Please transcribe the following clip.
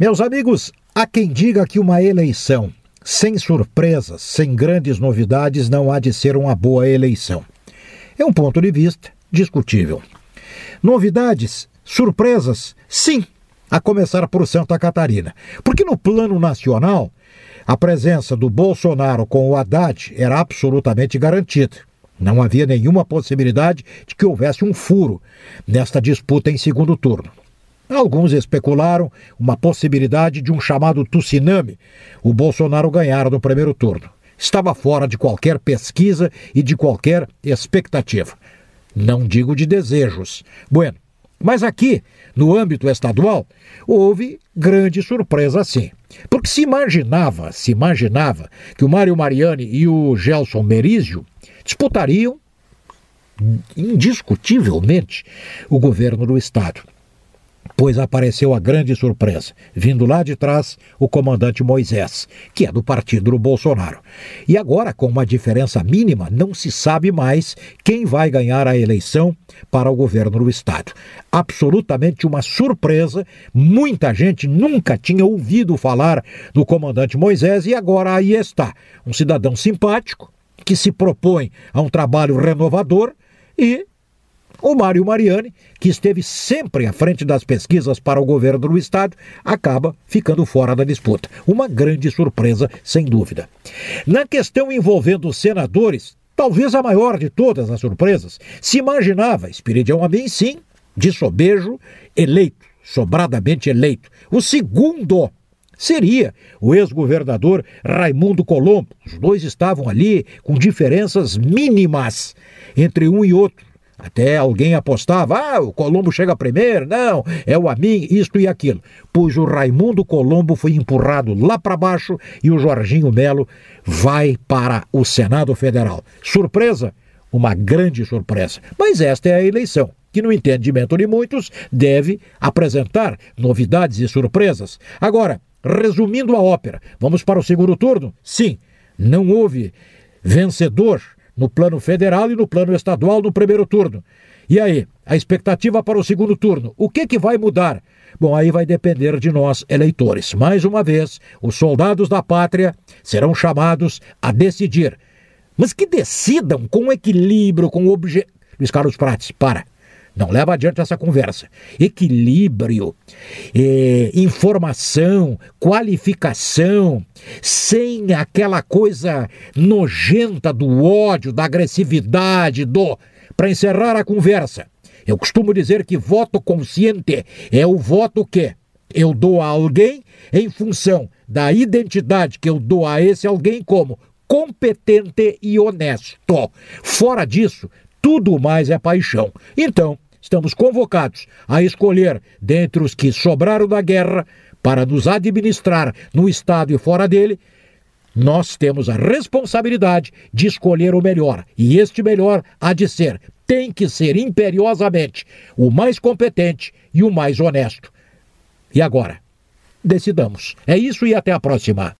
Meus amigos, há quem diga que uma eleição sem surpresas, sem grandes novidades, não há de ser uma boa eleição. É um ponto de vista discutível. Novidades, surpresas, sim, a começar por Santa Catarina. Porque no plano nacional, a presença do Bolsonaro com o Haddad era absolutamente garantida. Não havia nenhuma possibilidade de que houvesse um furo nesta disputa em segundo turno. Alguns especularam uma possibilidade de um chamado tsunami. O Bolsonaro ganhar no primeiro turno. Estava fora de qualquer pesquisa e de qualquer expectativa. Não digo de desejos. Bueno, mas aqui, no âmbito estadual, houve grande surpresa sim. Porque se imaginava, se imaginava que o Mário Mariani e o Gelson Merizio disputariam indiscutivelmente o governo do estado pois apareceu a grande surpresa, vindo lá de trás o comandante Moisés, que é do partido do Bolsonaro. E agora, com uma diferença mínima, não se sabe mais quem vai ganhar a eleição para o governo do estado. Absolutamente uma surpresa, muita gente nunca tinha ouvido falar do comandante Moisés e agora aí está, um cidadão simpático que se propõe a um trabalho renovador e o Mário Mariani, que esteve sempre à frente das pesquisas para o governo do Estado, acaba ficando fora da disputa. Uma grande surpresa, sem dúvida. Na questão envolvendo os senadores, talvez a maior de todas as surpresas, se imaginava Espiridião Amin, sim, de sobejo, eleito, sobradamente eleito. O segundo seria o ex-governador Raimundo Colombo. Os dois estavam ali com diferenças mínimas entre um e outro. Até alguém apostava, ah, o Colombo chega primeiro, não, é o Amin, isto e aquilo. Pois o Raimundo Colombo foi empurrado lá para baixo e o Jorginho Melo vai para o Senado Federal. Surpresa? Uma grande surpresa. Mas esta é a eleição, que no entendimento de muitos deve apresentar novidades e surpresas. Agora, resumindo a ópera, vamos para o segundo turno? Sim, não houve vencedor no plano federal e no plano estadual no primeiro turno. E aí, a expectativa para o segundo turno? O que, que vai mudar? Bom, aí vai depender de nós, eleitores. Mais uma vez, os soldados da pátria serão chamados a decidir. Mas que decidam com equilíbrio, com objeto. Luiz Carlos Prates, para. Não leva adiante essa conversa. Equilíbrio, é, informação, qualificação, sem aquela coisa nojenta do ódio, da agressividade, do. Para encerrar a conversa, eu costumo dizer que voto consciente é o voto que eu dou a alguém em função da identidade que eu dou a esse alguém como competente e honesto. Fora disso, tudo mais é paixão. Então, estamos convocados a escolher dentre os que sobraram da guerra para nos administrar no Estado e fora dele, nós temos a responsabilidade de escolher o melhor. E este melhor há de ser, tem que ser imperiosamente o mais competente e o mais honesto. E agora? Decidamos. É isso e até a próxima.